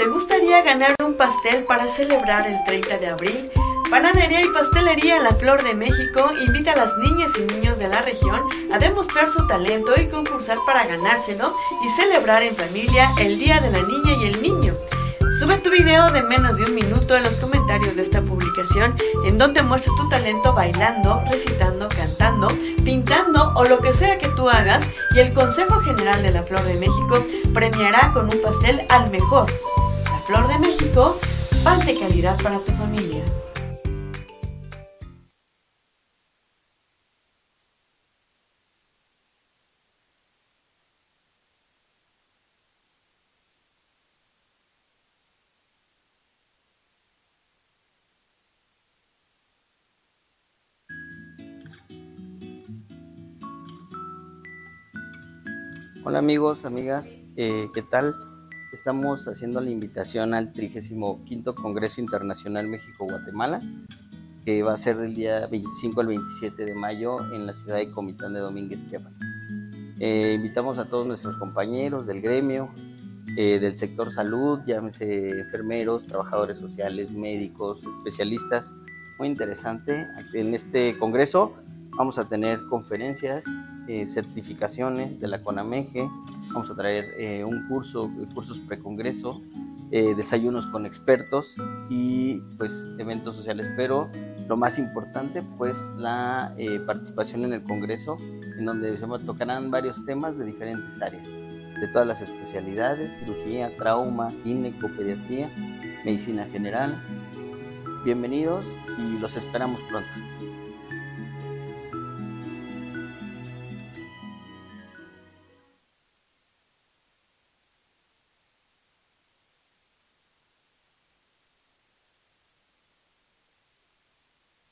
¿Te gustaría ganar un pastel para celebrar el 30 de abril? Panadería y Pastelería La Flor de México invita a las niñas y niños de la región a demostrar su talento y concursar para ganárselo y celebrar en familia el Día de la Niña y el Niño. Sube tu video de menos de un minuto en los comentarios de esta publicación en donde muestras tu talento bailando, recitando, cantando, pintando o lo que sea que tú hagas y el Consejo General de la Flor de México premiará con un pastel al mejor. Flor de México, pan de calidad para tu familia. Hola amigos, amigas, eh, ¿qué tal? Estamos haciendo la invitación al 35 Congreso Internacional México-Guatemala, que va a ser del día 25 al 27 de mayo en la ciudad de Comitán de Domínguez, Chiapas. Eh, invitamos a todos nuestros compañeros del gremio, eh, del sector salud, llámese enfermeros, trabajadores sociales, médicos, especialistas. Muy interesante. En este congreso vamos a tener conferencias, eh, certificaciones de la CONAMEGE, vamos a traer eh, un curso, cursos precongreso, eh, desayunos con expertos y pues eventos sociales, pero lo más importante pues la participación en el congreso en donde tocarán varios temas de diferentes áreas, de todas las especialidades, cirugía, trauma, gineco, pediatría, medicina general. Bienvenidos y los esperamos pronto.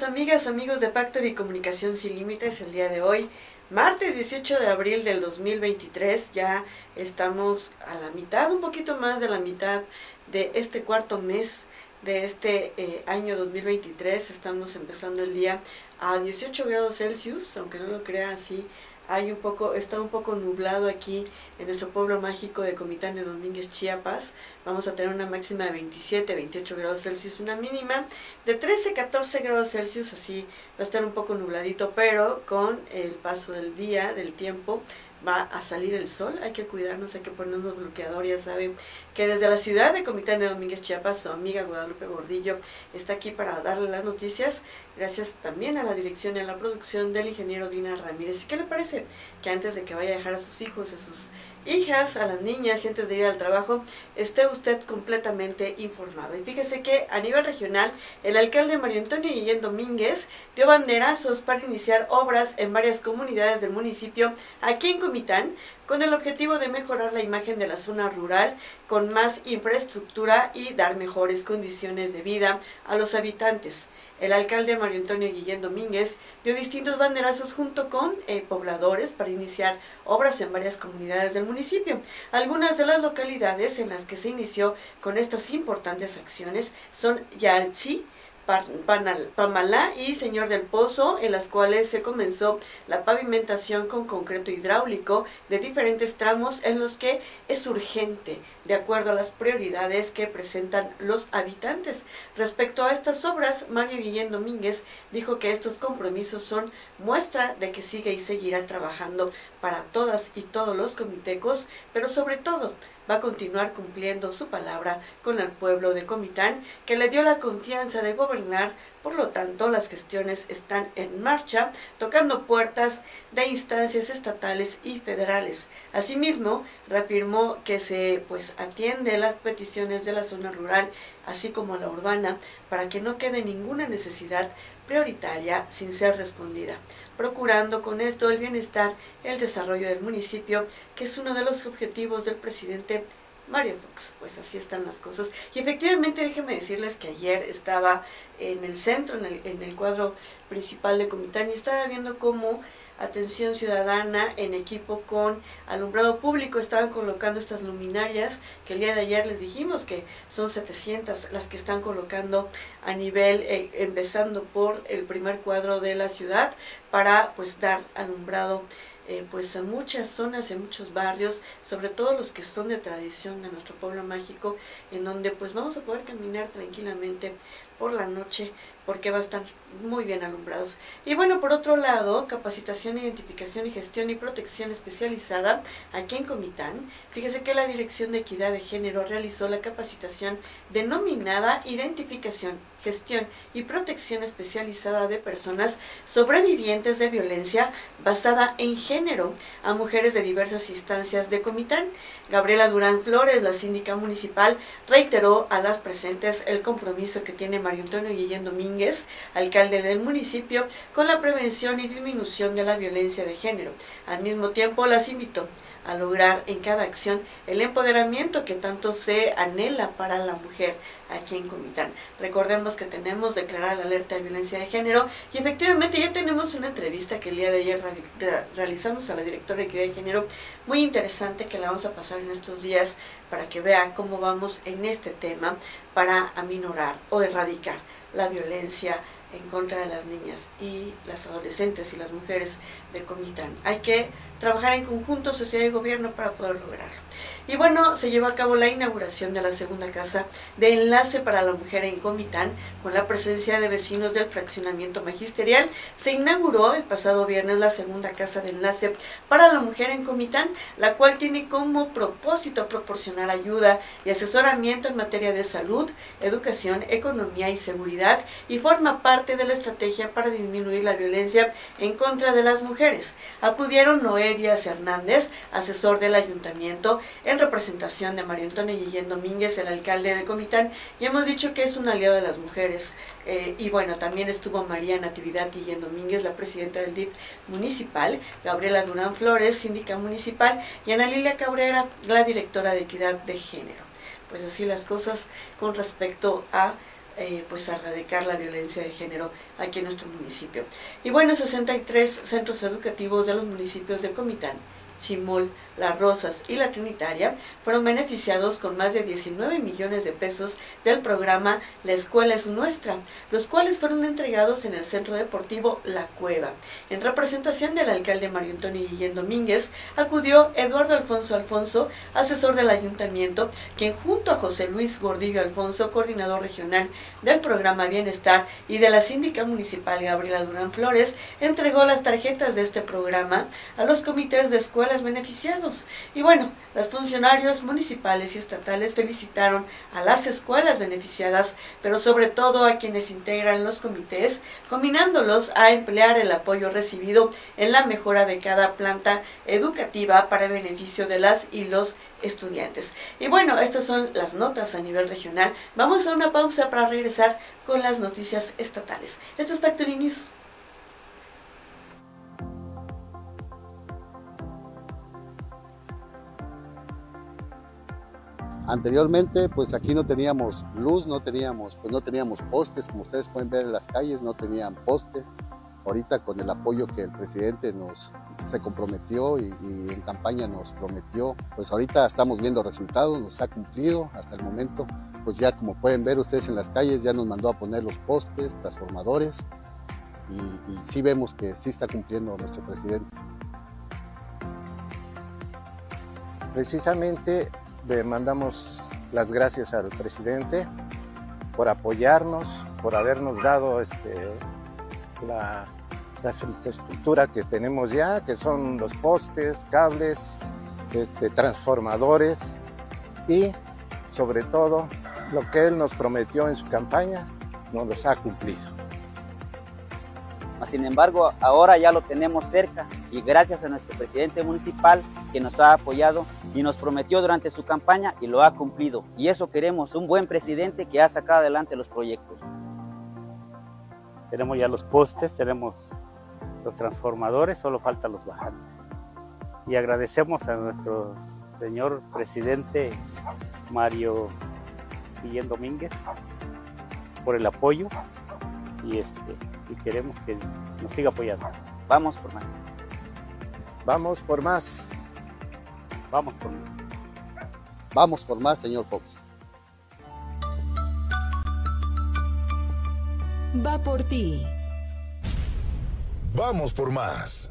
Amigas, amigos de Factory Comunicación Sin Límites, el día de hoy, martes 18 de abril del 2023, ya estamos a la mitad, un poquito más de la mitad de este cuarto mes de este eh, año 2023. Estamos empezando el día a 18 grados Celsius, aunque no lo crea así. Hay un poco, está un poco nublado aquí en nuestro pueblo mágico de Comitán de Domínguez, Chiapas. Vamos a tener una máxima de 27, 28 grados Celsius, una mínima de 13, 14 grados Celsius, así va a estar un poco nubladito, pero con el paso del día, del tiempo, va a salir el sol, hay que cuidarnos, hay que ponernos bloqueador, ya saben que desde la ciudad de Comitán de Domínguez Chiapas, su amiga Guadalupe Gordillo está aquí para darle las noticias, gracias también a la dirección y a la producción del ingeniero Dina Ramírez. ¿Y qué le parece? Que antes de que vaya a dejar a sus hijos, a sus hijas, a las niñas y antes de ir al trabajo, esté usted completamente informado. Y fíjese que a nivel regional, el alcalde Mario Antonio Guillén Domínguez dio banderazos para iniciar obras en varias comunidades del municipio aquí en Comitán, con el objetivo de mejorar la imagen de la zona rural con más infraestructura y dar mejores condiciones de vida a los habitantes. El alcalde Mario Antonio Guillén Domínguez dio distintos banderazos junto con eh, pobladores para iniciar obras en varias comunidades del municipio. Algunas de las localidades en las que se inició con estas importantes acciones son Yalchi, Pamalá y Señor del Pozo, en las cuales se comenzó la pavimentación con concreto hidráulico de diferentes tramos en los que es urgente, de acuerdo a las prioridades que presentan los habitantes. Respecto a estas obras, Mario Guillén Domínguez dijo que estos compromisos son muestra de que sigue y seguirá trabajando para todas y todos los comitecos, pero sobre todo va a continuar cumpliendo su palabra con el pueblo de Comitán, que le dio la confianza de gobernar, por lo tanto las gestiones están en marcha, tocando puertas de instancias estatales y federales. Asimismo, reafirmó que se pues atiende las peticiones de la zona rural, así como la urbana, para que no quede ninguna necesidad prioritaria sin ser respondida procurando con esto el bienestar, el desarrollo del municipio, que es uno de los objetivos del presidente Mario Fox. Pues así están las cosas. Y efectivamente, déjenme decirles que ayer estaba en el centro, en el, en el cuadro principal de Comitán, y estaba viendo cómo atención ciudadana en equipo con alumbrado público. Estaban colocando estas luminarias que el día de ayer les dijimos que son 700 las que están colocando a nivel, eh, empezando por el primer cuadro de la ciudad para pues dar alumbrado eh, pues en muchas zonas, en muchos barrios, sobre todo los que son de tradición de nuestro pueblo mágico, en donde pues vamos a poder caminar tranquilamente por la noche porque va a estar muy bien alumbrados. Y bueno, por otro lado, capacitación, identificación y gestión y protección especializada aquí en Comitán. Fíjese que la Dirección de Equidad de Género realizó la capacitación denominada Identificación, Gestión y Protección Especializada de Personas Sobrevivientes de Violencia basada en género a mujeres de diversas instancias de Comitán. Gabriela Durán Flores, la síndica municipal, reiteró a las presentes el compromiso que tiene Mario Antonio Guillén Domínguez, alcalde del municipio, con la prevención y disminución de la violencia de género. Al mismo tiempo, las invitó a lograr en cada acción el empoderamiento que tanto se anhela para la mujer aquí en Comitán. Recordemos que tenemos declarada la alerta de violencia de género y efectivamente ya tenemos una entrevista que el día de ayer realizamos a la directora de equidad de género muy interesante que la vamos a pasar en estos días para que vea cómo vamos en este tema para aminorar o erradicar la violencia en contra de las niñas y las adolescentes y las mujeres de Comitán. Hay que trabajar en conjunto, sociedad y gobierno para poder lograrlo. Y bueno, se llevó a cabo la inauguración de la segunda casa de enlace para la mujer en Comitán, con la presencia de vecinos del fraccionamiento magisterial. Se inauguró el pasado viernes la segunda casa de enlace para la mujer en Comitán, la cual tiene como propósito proporcionar ayuda y asesoramiento en materia de salud, educación, economía y seguridad, y forma parte de la estrategia para disminuir la violencia en contra de las mujeres. Acudieron Noé Díaz Hernández, asesor del ayuntamiento, en representación de María Antonio Guillén Domínguez, el alcalde de Comitán, y hemos dicho que es un aliado de las mujeres. Eh, y bueno, también estuvo María Natividad Guillén Domínguez, la presidenta del DIF municipal, Gabriela Durán Flores, síndica municipal, y Ana Lilia Cabrera, la directora de Equidad de Género. Pues así las cosas con respecto a eh, pues erradicar la violencia de género aquí en nuestro municipio. Y bueno, 63 centros educativos de los municipios de Comitán, Simol, Las Rosas y la Trinitaria fueron beneficiados con más de 19 millones de pesos del programa La Escuela es Nuestra, los cuales fueron entregados en el Centro Deportivo La Cueva. En representación del alcalde Mario Antonio Guillén Domínguez, acudió Eduardo Alfonso Alfonso, asesor del ayuntamiento, quien junto a José Luis Gordillo Alfonso, coordinador regional del programa Bienestar y de la síndica municipal Gabriela Durán Flores, entregó las tarjetas de este programa a los comités de escuelas y bueno, los funcionarios municipales y estatales felicitaron a las escuelas beneficiadas, pero sobre todo a quienes integran los comités, combinándolos a emplear el apoyo recibido en la mejora de cada planta educativa para beneficio de las y los estudiantes. Y bueno, estas son las notas a nivel regional. Vamos a una pausa para regresar con las noticias estatales. Esto es Factory News. Anteriormente, pues aquí no teníamos luz, no teníamos, pues no teníamos postes, como ustedes pueden ver en las calles, no tenían postes. Ahorita con el apoyo que el presidente nos se comprometió y, en campaña nos prometió, pues ahorita estamos viendo resultados, nos ha cumplido hasta el momento. Pues ya como pueden ver ustedes en las calles, ya nos mandó a poner los postes, transformadores y, y sí vemos que sí está cumpliendo nuestro presidente. Precisamente le mandamos las gracias al presidente por apoyarnos, por habernos dado este, la, infraestructura que tenemos ya, que son los postes, cables, este, transformadores y sobre todo lo que él nos prometió en su campaña, nos los ha cumplido. Sin embargo, ahora ya lo tenemos cerca y gracias a nuestro presidente municipal que nos ha apoyado y nos prometió durante su campaña y lo ha cumplido. Y eso queremos, un buen presidente que ha sacado adelante los proyectos. Tenemos ya los postes, tenemos los transformadores, solo faltan los bajantes. Y agradecemos a nuestro señor presidente Mario Guillén Domínguez por el apoyo y este y queremos que nos siga apoyando. Vamos por más. Vamos por más. Vamos por más. Vamos por más, señor Fox. Va por ti. Vamos por más.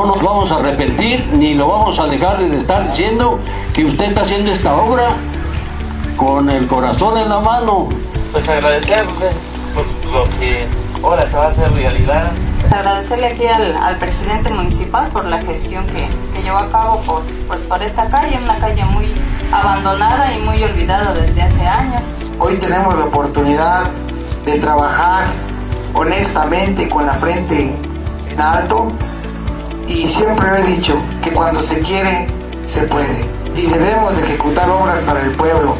No nos vamos a arrepentir ni lo vamos a dejar de estar diciendo que usted está haciendo esta obra con el corazón en la mano. Pues agradecerle por lo que ahora se va a hacer realidad. Agradecerle aquí al, presidente municipal por la gestión que, que, llevó a cabo por, pues por esta calle, una calle muy abandonada y muy olvidada desde hace años. Hoy tenemos la oportunidad de trabajar honestamente con la frente en alto y siempre he dicho que cuando se quiere, se puede. Y debemos ejecutar obras para el pueblo,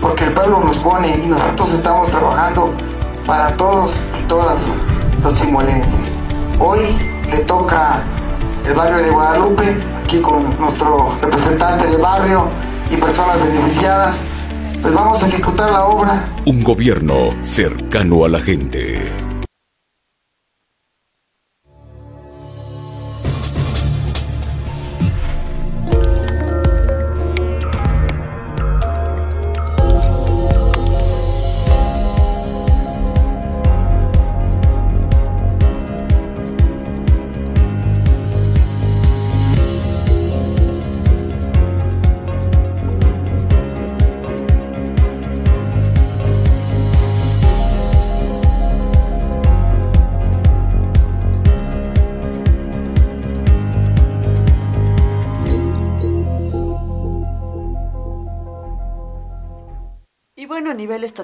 porque el pueblo nos pone y nosotros estamos trabajando para todos y todas los chimolenses. Hoy le toca el barrio de Guadalupe, aquí con nuestro representante de barrio y personas beneficiadas, pues vamos a ejecutar la obra. Un gobierno cercano a la gente.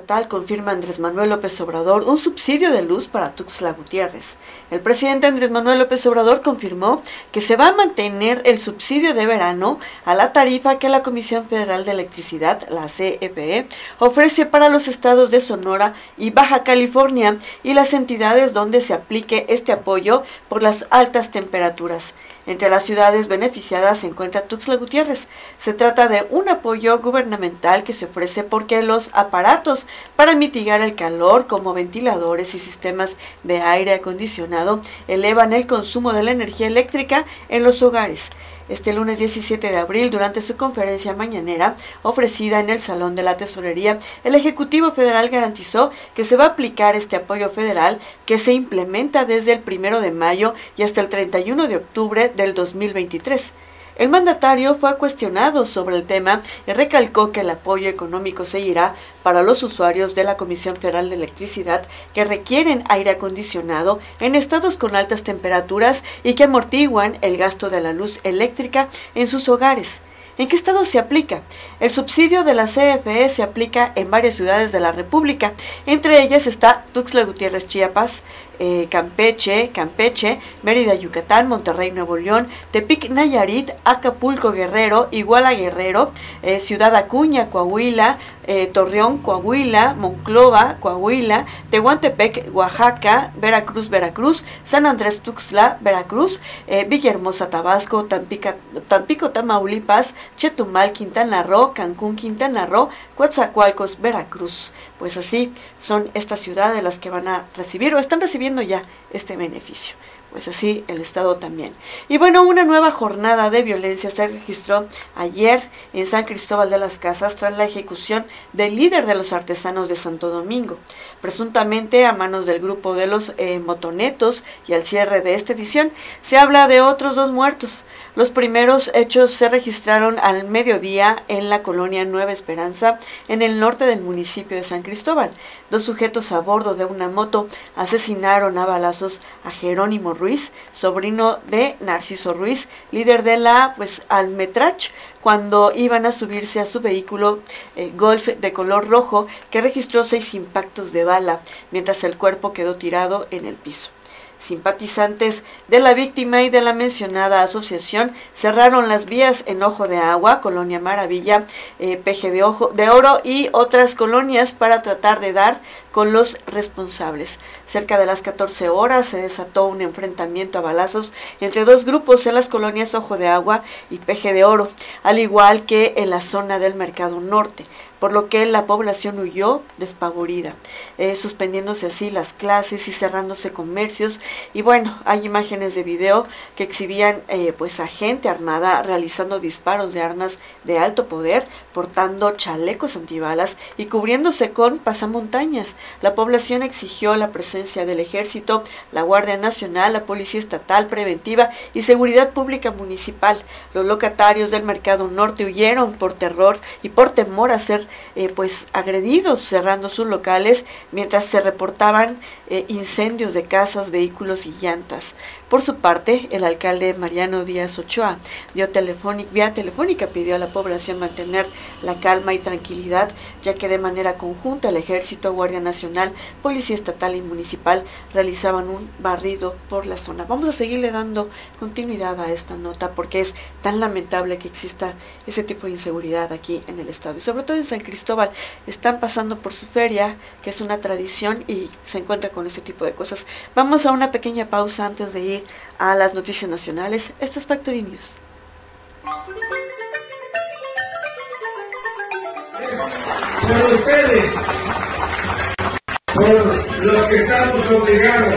Estatal confirma Andrés Manuel López Obrador un subsidio de luz para Tuxtla Gutiérrez. El presidente Andrés Manuel López Obrador confirmó que se va a mantener el subsidio de verano a la tarifa que la Comisión Federal de Electricidad, la CFE, ofrece para los estados de Sonora y Baja California y las entidades donde se aplique este apoyo por las altas temperaturas. Entre las ciudades beneficiadas se encuentra Tuxtla Gutiérrez. Se trata de un apoyo gubernamental que se ofrece porque los aparatos para mitigar el calor, como ventiladores y sistemas de aire acondicionado, elevan el consumo de la energía eléctrica en los hogares este lunes 17 de abril durante su conferencia mañanera ofrecida en el Salón de la Tesorería, el Ejecutivo Federal garantizó que se va a aplicar este apoyo federal que se implementa desde el primero de mayo y hasta el 31 de octubre del 2023. El mandatario fue cuestionado sobre el tema y recalcó que el apoyo económico seguirá para los usuarios de la Comisión Federal de Electricidad que requieren aire acondicionado en estados con altas temperaturas y que amortiguan el gasto de la luz eléctrica en sus hogares. ¿En qué estado se aplica? El subsidio de la CFE se aplica en varias ciudades de la República. Entre ellas está Tuxtla Gutiérrez, Chiapas, eh, Campeche, Campeche, Mérida, Yucatán, Monterrey, Nuevo León, Tepic, Nayarit, Acapulco, Guerrero, Iguala, Guerrero, eh, Ciudad Acuña, Coahuila, eh, Torreón, Coahuila, Monclova, Coahuila, Tehuantepec, Oaxaca, Veracruz, Veracruz, San Andrés Tuxtla, Veracruz, Villahermosa, Tabasco, Tampico, Tamaulipas, Chetumal, Quintana Roo, Cancún, Quintana Roo, Coatzacoalcos, Veracruz. Pues así son estas ciudades las que van a recibir o están recibiendo ya este beneficio pues así el Estado también. Y bueno, una nueva jornada de violencia se registró ayer en San Cristóbal de las Casas tras la ejecución del líder de los artesanos de Santo Domingo, presuntamente a manos del grupo de los eh, motonetos y al cierre de esta edición se habla de otros dos muertos. Los primeros hechos se registraron al mediodía en la colonia Nueva Esperanza, en el norte del municipio de San Cristóbal. Dos sujetos a bordo de una moto asesinaron a balazos a Jerónimo Ruiz sobrino de Narciso Ruiz, líder de la pues Almetrach, cuando iban a subirse a su vehículo eh, Golf de color rojo que registró seis impactos de bala, mientras el cuerpo quedó tirado en el piso. Simpatizantes de la víctima y de la mencionada asociación cerraron las vías en Ojo de Agua, Colonia Maravilla, eh, Peje de, Ojo, de Oro y otras colonias para tratar de dar con los responsables. Cerca de las 14 horas se desató un enfrentamiento a balazos entre dos grupos en las colonias Ojo de Agua y Peje de Oro, al igual que en la zona del Mercado Norte por lo que la población huyó despavorida, eh, suspendiéndose así las clases y cerrándose comercios. Y bueno, hay imágenes de video que exhibían eh, pues a gente armada realizando disparos de armas de alto poder, portando chalecos antibalas y cubriéndose con pasamontañas. La población exigió la presencia del ejército, la Guardia Nacional, la Policía Estatal Preventiva y Seguridad Pública Municipal. Los locatarios del Mercado Norte huyeron por terror y por temor a ser eh, pues agredidos cerrando sus locales mientras se reportaban eh, incendios de casas, vehículos y llantas. Por su parte, el alcalde Mariano Díaz Ochoa dio telefónica, vía telefónica pidió a la población mantener la calma y tranquilidad, ya que de manera conjunta el Ejército, Guardia Nacional, Policía Estatal y Municipal realizaban un barrido por la zona. Vamos a seguirle dando continuidad a esta nota porque es tan lamentable que exista ese tipo de inseguridad aquí en el estado y sobre todo en San Cristóbal. Están pasando por su feria, que es una tradición y se encuentra con este tipo de cosas. Vamos a una pequeña pausa antes de ir a las noticias nacionales. Esto es Factory News. Por ustedes, por los que estamos obligados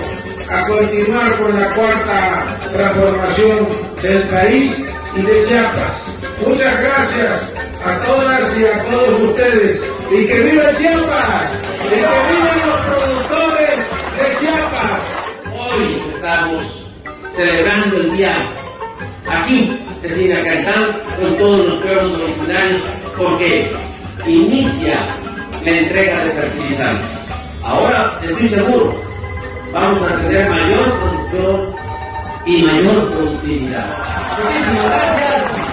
a continuar con la cuarta transformación del país y de Chiapas. Muchas gracias a todas y a todos ustedes. Y que viva Chiapas, y que vivan los productores de Chiapas. Hoy estamos celebrando el día aquí, decir, acá con todos los pueblos originarios, porque inicia la entrega de fertilizantes. Ahora, estoy seguro, vamos a tener mayor producción y mayor productividad. Muchísimas gracias.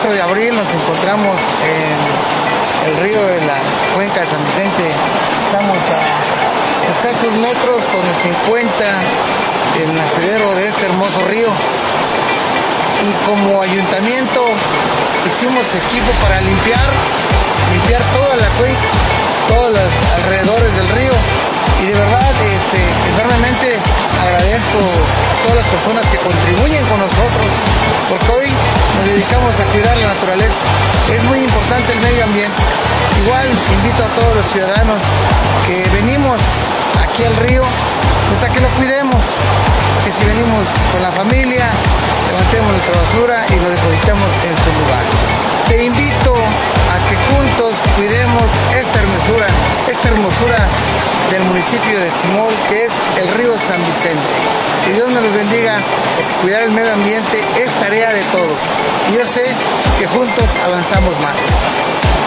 De abril nos encontramos en el río de la cuenca de San Vicente. Estamos a escasos metros donde se encuentra el nacedero de este hermoso río. Y como ayuntamiento hicimos equipo para limpiar, limpiar toda la cuenca, todos los alrededores del río. Y de verdad, este, enormemente agradezco a todas las personas que contribuyen con nosotros, porque hoy nos dedicamos a cuidar la naturaleza. Es muy importante el medio ambiente. Igual invito a todos los ciudadanos que venimos aquí al río, pues a que lo cuidemos, que si venimos con la familia, levantemos nuestra basura y lo depositemos en su lugar. Te invito a que juntos cuidemos esta hermosura, esta hermosura del municipio de Timol, que es el río San Vicente. Que Dios nos los bendiga, porque cuidar el medio ambiente es tarea de todos. Y yo sé que juntos avanzamos más.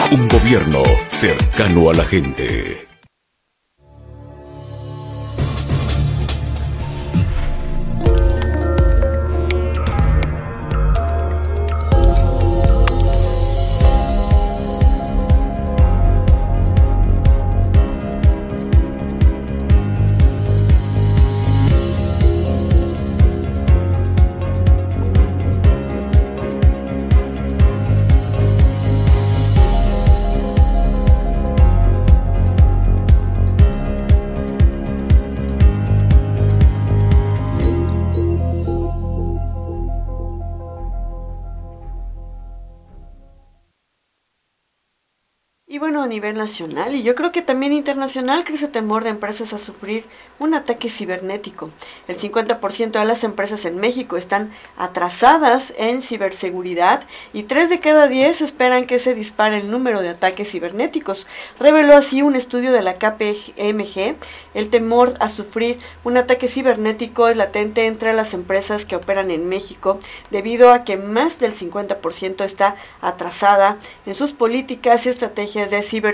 Un gobierno cercano a la gente. Nivel nacional y yo creo que también internacional crece temor de empresas a sufrir un ataque cibernético. El 50% de las empresas en México están atrasadas en ciberseguridad y 3 de cada 10 esperan que se dispare el número de ataques cibernéticos. Reveló así un estudio de la KPMG. El temor a sufrir un ataque cibernético es latente entre las empresas que operan en México debido a que más del 50% está atrasada en sus políticas y estrategias de ciberseguridad,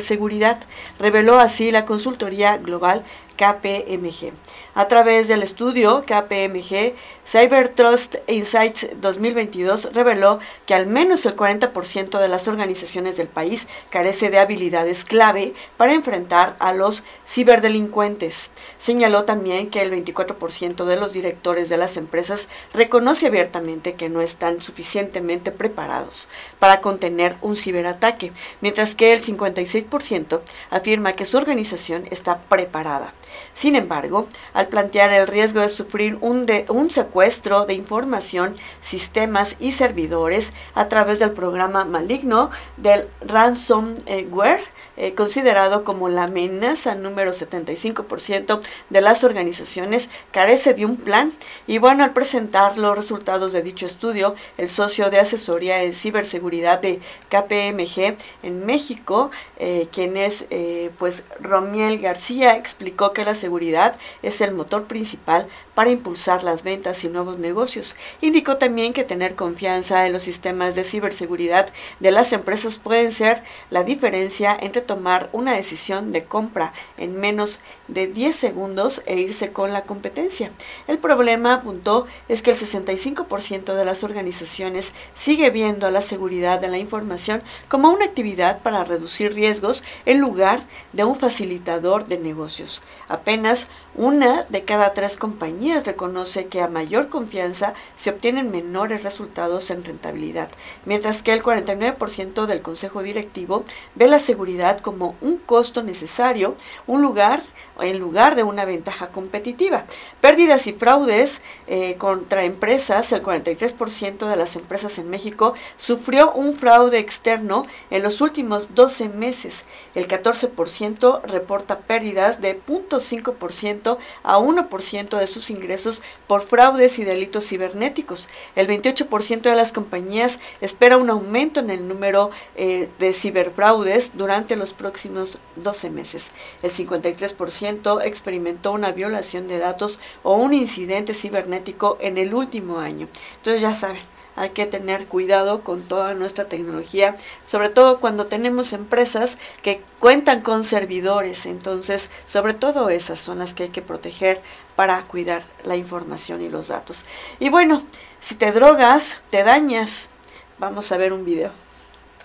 reveló así la consultoría global KPMG. A través del estudio KPMG, Cyber Trust Insights 2022 reveló que al menos el 40% de las organizaciones del país carece de habilidades clave para enfrentar a los ciberdelincuentes. Señaló también que el 24% de los directores de las empresas reconoce abiertamente que no están suficientemente preparados para contener un ciberataque, mientras que el 56% afirma que su organización está preparada. Sin embargo, al plantear el riesgo de sufrir un, de, un secuestro de información, sistemas y servidores a través del programa maligno del ransomware, eh, considerado como la amenaza número 75% de las organizaciones, carece de un plan. Y bueno, al presentar los resultados de dicho estudio, el socio de asesoría en ciberseguridad de KPMG en México, eh, quien es eh, pues Romiel García, explicó que la seguridad es el motor principal para impulsar las ventas y nuevos negocios. Indicó también que tener confianza en los sistemas de ciberseguridad de las empresas pueden ser la diferencia entre tomar una decisión de compra en menos de 10 segundos e irse con la competencia. El problema, apuntó, es que el 65% de las organizaciones sigue viendo la seguridad de la información como una actividad para reducir riesgos en lugar de un facilitador de negocios. Apenas una de cada tres compañías reconoce que a mayor confianza se obtienen menores resultados en rentabilidad, mientras que el 49% del consejo directivo ve la seguridad como un costo necesario, un lugar en lugar de una ventaja competitiva. Pérdidas y fraudes eh, contra empresas, el 43% de las empresas en México sufrió un fraude externo en los últimos 12 meses. El 14% reporta pérdidas de 0.5% a 1% de sus ingresos por fraudes y delitos cibernéticos. El 28% de las compañías espera un aumento en el número eh, de ciberfraudes durante los próximos 12 meses. El 53% experimentó una violación de datos o un incidente cibernético en el último año. Entonces ya saben, hay que tener cuidado con toda nuestra tecnología, sobre todo cuando tenemos empresas que cuentan con servidores, entonces sobre todo esas son las que hay que proteger para cuidar la información y los datos. Y bueno, si te drogas, te dañas, Vamos a ver un video.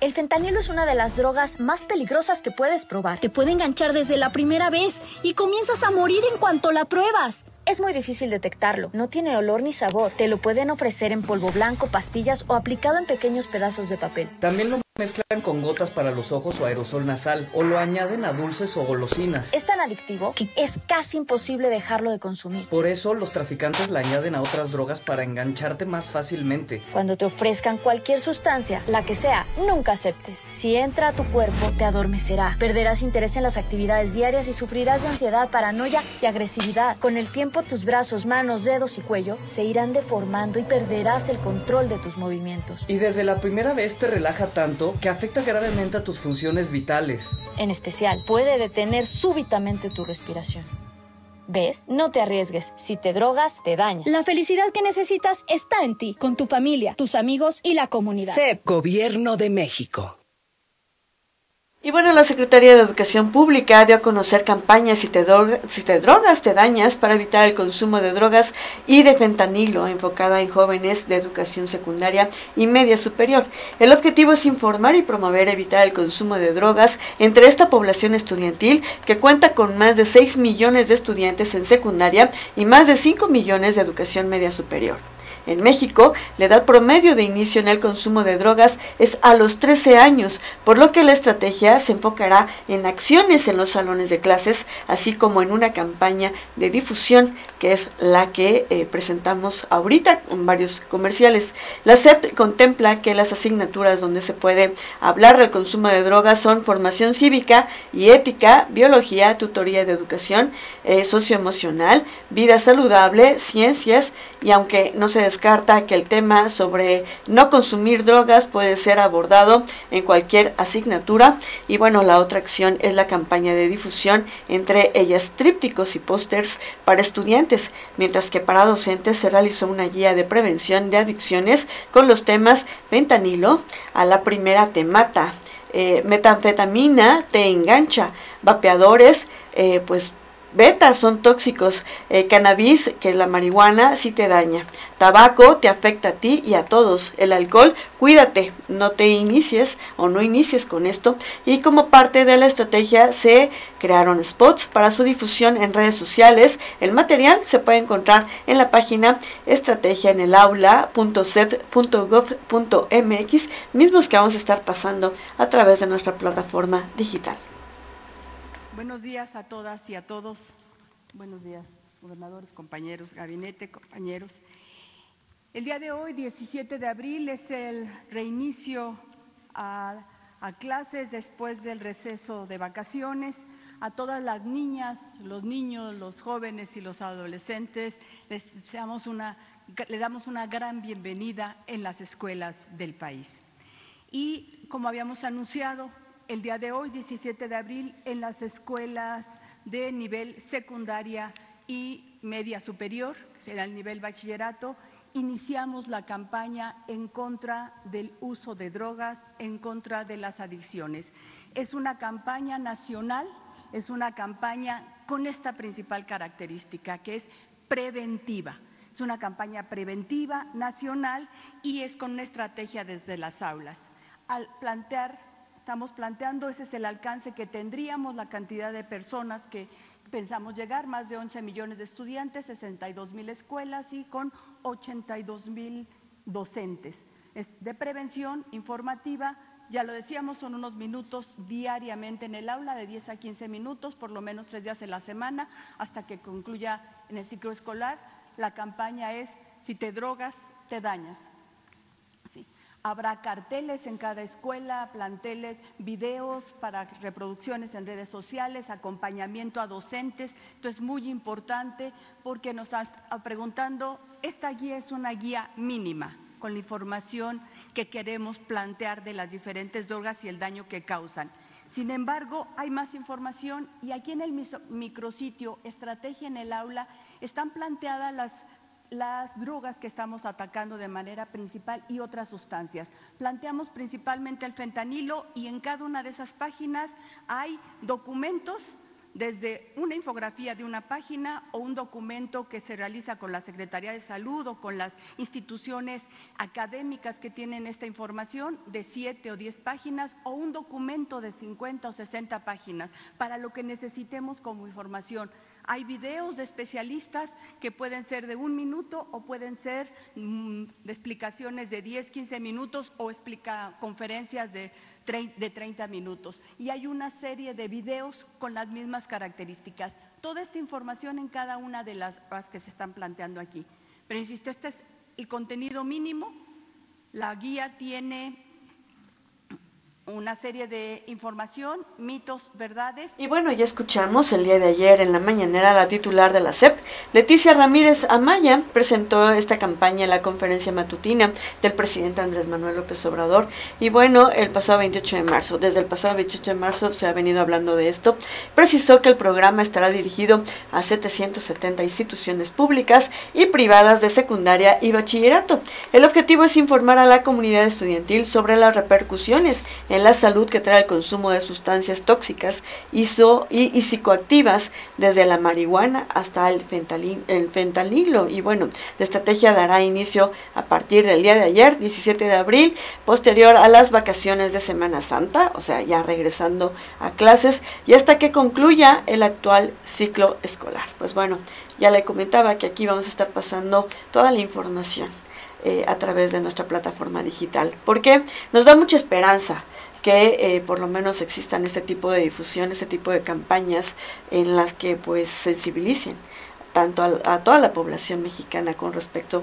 El fentanilo es una de las drogas más peligrosas que puedes probar. Te puede enganchar desde la primera vez y comienzas a morir en cuanto la pruebas. Es muy difícil detectarlo, no tiene olor ni sabor. Te lo pueden ofrecer en polvo blanco, pastillas o aplicado en pequeños pedazos de papel. También lo mezclan con gotas para los ojos o aerosol nasal o lo añaden a dulces o golosinas. Es tan adictivo que es casi imposible dejarlo de consumir. Por eso los traficantes la añaden a otras drogas para engancharte más fácilmente. Cuando te ofrezcan cualquier sustancia, la que sea, nunca aceptes. Si entra a tu cuerpo, te adormecerá. Perderás interés en las actividades diarias y sufrirás de ansiedad, paranoia y agresividad. Con el tiempo tus brazos, manos, dedos y cuello se irán deformando y perderás el control de tus movimientos. Y desde la primera vez te relaja tanto que afecta gravemente a tus funciones vitales. En especial, puede detener súbitamente tu respiración. ¿Ves? No te arriesgues. Si te drogas, te daña. La felicidad que necesitas está en ti, con tu familia, tus amigos y la comunidad. CEP, Gobierno de México. Y bueno, la Secretaría de Educación Pública dio a conocer campañas si te, drogas, te dañas para evitar el consumo de drogas y de fentanilo enfocada en jóvenes de educación secundaria y media superior. El objetivo es informar y promover evitar el consumo de drogas entre esta población estudiantil que cuenta con más de 6 millones de estudiantes en secundaria y más de 5 millones de educación media superior. En México, la edad promedio de inicio en el consumo de drogas es a los 13 años, por lo que la estrategia se enfocará en acciones en los salones de clases, así como en una campaña de difusión, que es la que eh, presentamos ahorita con varios comerciales. La SEP contempla que las asignaturas donde se puede hablar del consumo de drogas son formación cívica y ética, biología, tutoría de educación eh, socioemocional, vida saludable, ciencias, y aunque no se descarta que el tema sobre no consumir drogas puede ser abordado en cualquier asignatura. Y bueno, la otra acción es la campaña de difusión, entre ellas trípticos y pósters para estudiantes, mientras que para docentes se realizó una guía de prevención de adicciones con los temas fentanilo, a la primera te mata, eh, metanfetamina te engancha, vapeadores, eh, pues beta son tóxicos. Eh, cannabis, que es la marihuana, sí te daña. Tabaco te afecta a ti y a todos. El alcohol, cuídate, no te inicies o no inicies con esto. Y como parte de la estrategia se crearon spots para su difusión en redes sociales. El material se puede encontrar en la página estrategia en el aula.cep.gov.mx, mismos que vamos a estar pasando a través de nuestra plataforma digital. Buenos días a todas y a todos. Buenos días, gobernadores, compañeros, gabinete, compañeros. El día de hoy, 17 de abril, es el reinicio a, clases después del receso de vacaciones. A todas las niñas, los niños, los jóvenes y los adolescentes les, damos una gran bienvenida en las escuelas del país. Y como habíamos anunciado, el día de hoy, 17 de abril, en las escuelas de nivel secundaria y media superior, que será el nivel bachillerato, iniciamos la campaña en contra del uso de drogas, en contra de las adicciones. Es una campaña nacional, es una campaña con esta principal característica, que es preventiva. Es una campaña preventiva nacional y es con una estrategia desde las aulas. Al plantear estamos planteando, ese es el alcance que tendríamos, la cantidad de personas que pensamos llegar, más de 11 millones de estudiantes, 62 mil escuelas y con 82 mil docentes. Es de prevención informativa, ya lo decíamos, son unos minutos diariamente en el aula, de 10 a 15 minutos, por lo menos tres días en la semana, hasta que concluya en el ciclo escolar. La campaña es, si te drogas, te dañas. Habrá carteles en cada escuela, planteles, videos para reproducciones en redes sociales, acompañamiento a docentes. Esto es muy importante porque nos están preguntando, esta guía es una guía mínima con la información que queremos plantear de las diferentes drogas y el daño que causan. Sin embargo, hay más información y aquí en el micrositio Estrategia en el Aula están planteadas las las drogas que estamos atacando de manera principal y otras sustancias. Planteamos principalmente el fentanilo y en cada una de esas páginas hay documentos desde una infografía de una página o un documento que se realiza con la Secretaría de Salud o con las instituciones académicas que tienen esta información de siete o diez páginas o un documento de 50 o 60 páginas para lo que necesitemos como información. Hay videos de especialistas que pueden ser de un minuto o pueden ser mm, explicaciones de 10, 15 minutos o explica conferencias de de 30 minutos. Y hay una serie de videos con las mismas características. Toda esta información en cada una de las que se están planteando aquí. Pero insisto, este es el contenido mínimo. La guía tiene una serie de información, mitos, verdades. Y bueno, ya escuchamos el día de ayer en la mañanera la titular de la CEP, Leticia Ramírez Amaya, presentó esta campaña en la conferencia matutina del presidente Andrés Manuel López Obrador. Y bueno, el pasado 28 de marzo, desde el pasado 28 de marzo se ha venido hablando de esto, precisó que el programa estará dirigido a 770 instituciones públicas y privadas de secundaria y bachillerato. El objetivo es informar a la comunidad estudiantil sobre las repercusiones la salud que trae el consumo de sustancias tóxicas iso, y, psicoactivas, desde la marihuana hasta el, el fentanilo. Y bueno, la estrategia dará inicio a partir del día de ayer, 17 de abril, posterior a las vacaciones de Semana Santa, o sea, ya regresando a clases y hasta que concluya el actual ciclo escolar. Pues bueno, ya le comentaba que aquí vamos a estar pasando toda la información. Eh, a través de nuestra plataforma digital. Porque nos da mucha esperanza que eh, por lo menos existan este tipo de difusión, este tipo de campañas en las que pues sensibilicen tanto a, toda la población mexicana con respecto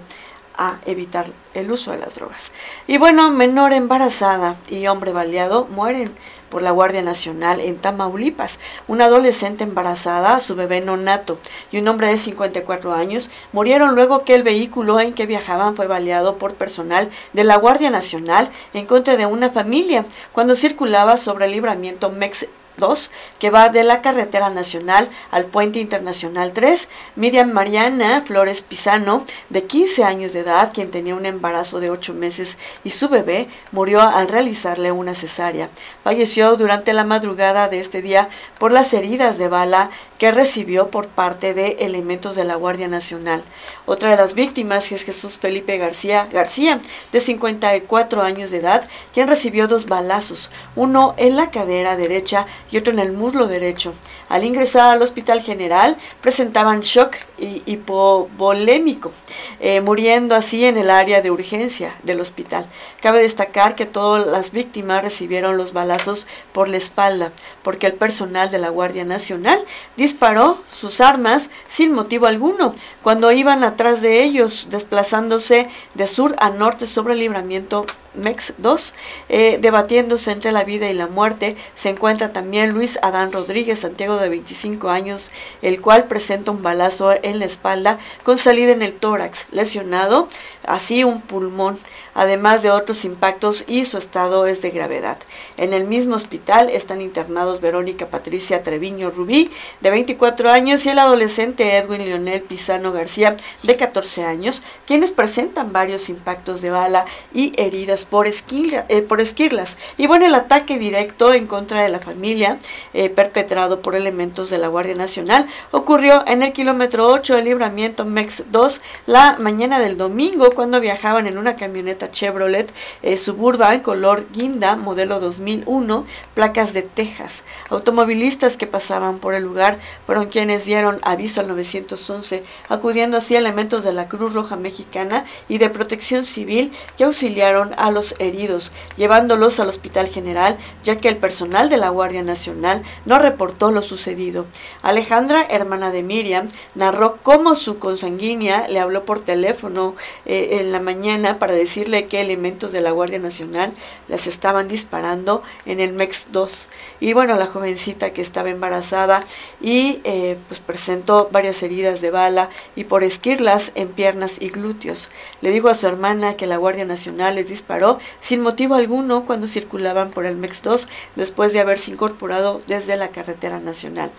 a evitar el uso de las drogas. Y bueno, menor embarazada y hombre baleado mueren por la Guardia Nacional en Tamaulipas. Una adolescente embarazada, su bebé nonato y un hombre de 54 años murieron luego que el vehículo en que viajaban fue baleado por personal de la Guardia Nacional en contra de una familia cuando circulaba sobre el libramiento Mex 2, que va de la carretera nacional al puente internacional 3. Miriam Mariana Flores Pisano, de 15 años de edad, quien tenía un embarazo de 8 meses y su bebé, murió al realizarle una cesárea. Falleció durante la madrugada de este día por las heridas de bala que recibió por parte de elementos de la Guardia Nacional. Otra de las víctimas es Jesús Felipe García García, de 54 años de edad, quien recibió dos balazos, uno en la cadera derecha otro en el muslo derecho. Al ingresar al Hospital General presentaban shock hipovolémico, eh, muriendo así en el área de urgencia del hospital. Cabe destacar que todas las víctimas recibieron los balazos por la espalda, porque el personal de la Guardia Nacional disparó sus armas sin motivo alguno cuando iban atrás de ellos, desplazándose de sur a norte sobre el libramiento MEX 2, eh, debatiéndose entre la vida y la muerte, se encuentra también Luis Adán Rodríguez Santiago de 25 años, el cual presenta un balazo en la espalda con salida en el tórax, lesionado, así un pulmón además de otros impactos y su estado es de gravedad. En el mismo hospital están internados Verónica Patricia Treviño Rubí, de 24 años, y el adolescente Edwin Leonel Pisano García, de 14 años, quienes presentan varios impactos de bala y heridas por, eh, por esquirlas. Y bueno, el ataque directo en contra de la familia, eh, perpetrado por elementos de la Guardia Nacional, ocurrió en el kilómetro 8 del libramiento MEX 2 la mañana del domingo, cuando viajaban en una camioneta Chevrolet eh, Suburban color guinda, modelo 2001, placas de Texas. Automovilistas que pasaban por el lugar fueron quienes dieron aviso al 911, acudiendo así elementos de la Cruz Roja Mexicana y de Protección Civil que auxiliaron a los heridos, llevándolos al Hospital General, ya que el personal de la Guardia Nacional no reportó lo sucedido. Alejandra, hermana de Miriam, narró cómo su consanguínea le habló por teléfono eh, en la mañana para decirle que elementos de la Guardia Nacional las estaban disparando en el MEX 2. Y bueno, la jovencita que estaba embarazada y eh, pues presentó varias heridas de bala y por esquirlas en piernas y glúteos. Le dijo a su hermana que la Guardia Nacional les disparó sin motivo alguno cuando circulaban por el MEX 2 después de haberse incorporado desde la carretera nacional.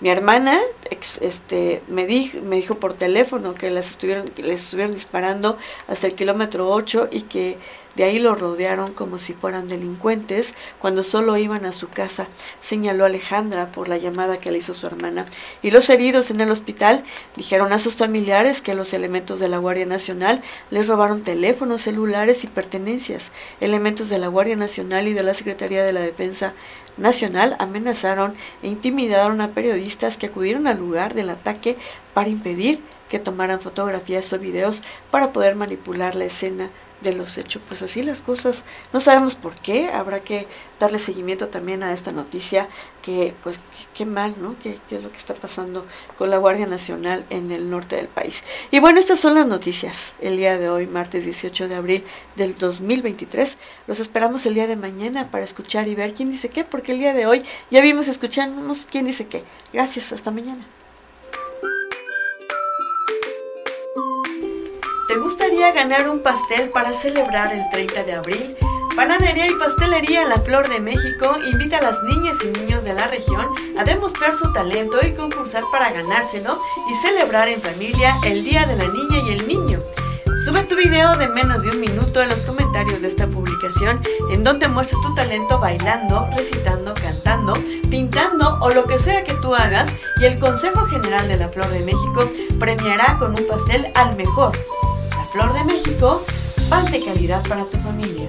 Mi hermana este, me, dijo, me dijo por teléfono que las estuvieron, les estuvieron disparando hasta el kilómetro 8 y que De ahí lo rodearon como si fueran delincuentes cuando solo iban a su casa, señaló Alejandra por la llamada que le hizo su hermana. Y los heridos en el hospital dijeron a sus familiares que los elementos de la Guardia Nacional les robaron teléfonos celulares y pertenencias. Elementos de la Guardia Nacional y de la Secretaría de la Defensa Nacional amenazaron e intimidaron a periodistas que acudieron al lugar del ataque para impedir que tomaran fotografías o videos para poder manipular la escena de los hechos. Pues así las cosas, no sabemos por qué, habrá que darle seguimiento también a esta noticia, que pues qué mal, ¿no? ¿Qué, ¿Qué, es lo que está pasando con la Guardia Nacional en el norte del país. Y bueno, estas son las noticias el día de hoy, martes 18 de abril del 2023. Los esperamos el día de mañana para escuchar y ver quién dice qué, porque el día de hoy ya vimos, escuchamos quién dice qué. Gracias, hasta mañana. ¿Te gustaría ganar un pastel para celebrar el 30 de abril? Panadería y Pastelería La Flor de México invita a las niñas y niños de la región a demostrar su talento y concursar para ganárselo y celebrar en familia el Día de la Niña y el Niño. Sube tu video de menos de un minuto en los comentarios de esta publicación en donde muestres tu talento bailando, recitando, cantando, pintando o lo que sea que tú hagas y el Consejo General de la Flor de México premiará con un pastel al mejor. Flor de México, pan de calidad para tu familia.